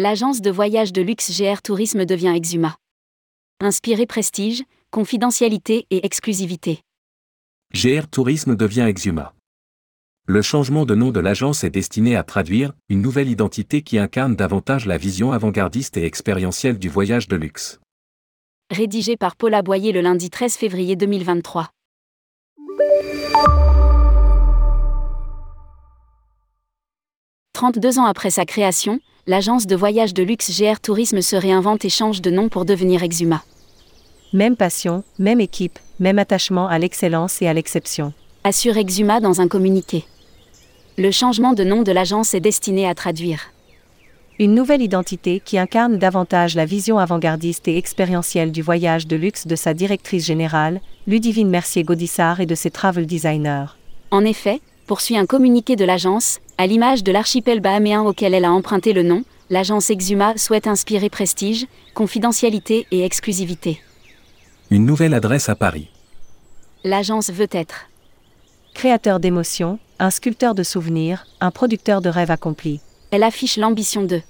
L'agence de voyage de luxe GR Tourisme devient Exuma. Inspiré prestige, confidentialité et exclusivité. GR Tourisme devient Exuma. Le changement de nom de l'agence est destiné à traduire une nouvelle identité qui incarne davantage la vision avant-gardiste et expérientielle du voyage de luxe. Rédigé par Paula Boyer le lundi 13 février 2023. « 32 ans après sa création, l'agence de voyage de luxe GR Tourisme se réinvente et change de nom pour devenir Exuma. Même passion, même équipe, même attachement à l'excellence et à l'exception. Assure Exuma dans un communiqué. Le changement de nom de l'agence est destiné à traduire une nouvelle identité qui incarne davantage la vision avant-gardiste et expérientielle du voyage de luxe de sa directrice générale, Ludivine Mercier-Gaudissart et de ses travel designers. En effet, poursuit un communiqué de l'agence, à l'image de l'archipel bahaméen auquel elle a emprunté le nom, l'agence Exuma souhaite inspirer prestige, confidentialité et exclusivité. Une nouvelle adresse à Paris. L'agence veut être créateur d'émotions, un sculpteur de souvenirs, un producteur de rêves accomplis. Elle affiche l'ambition de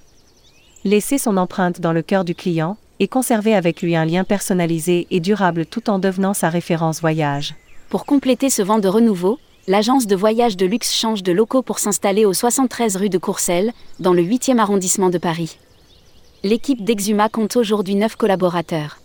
laisser son empreinte dans le cœur du client et conserver avec lui un lien personnalisé et durable tout en devenant sa référence voyage. Pour compléter ce vent de renouveau, l'agence de voyage de luxe change de locaux pour s'installer au 73 rue de Courcelles, dans le 8e arrondissement de Paris. L'équipe d'Exuma compte aujourd'hui 9 collaborateurs.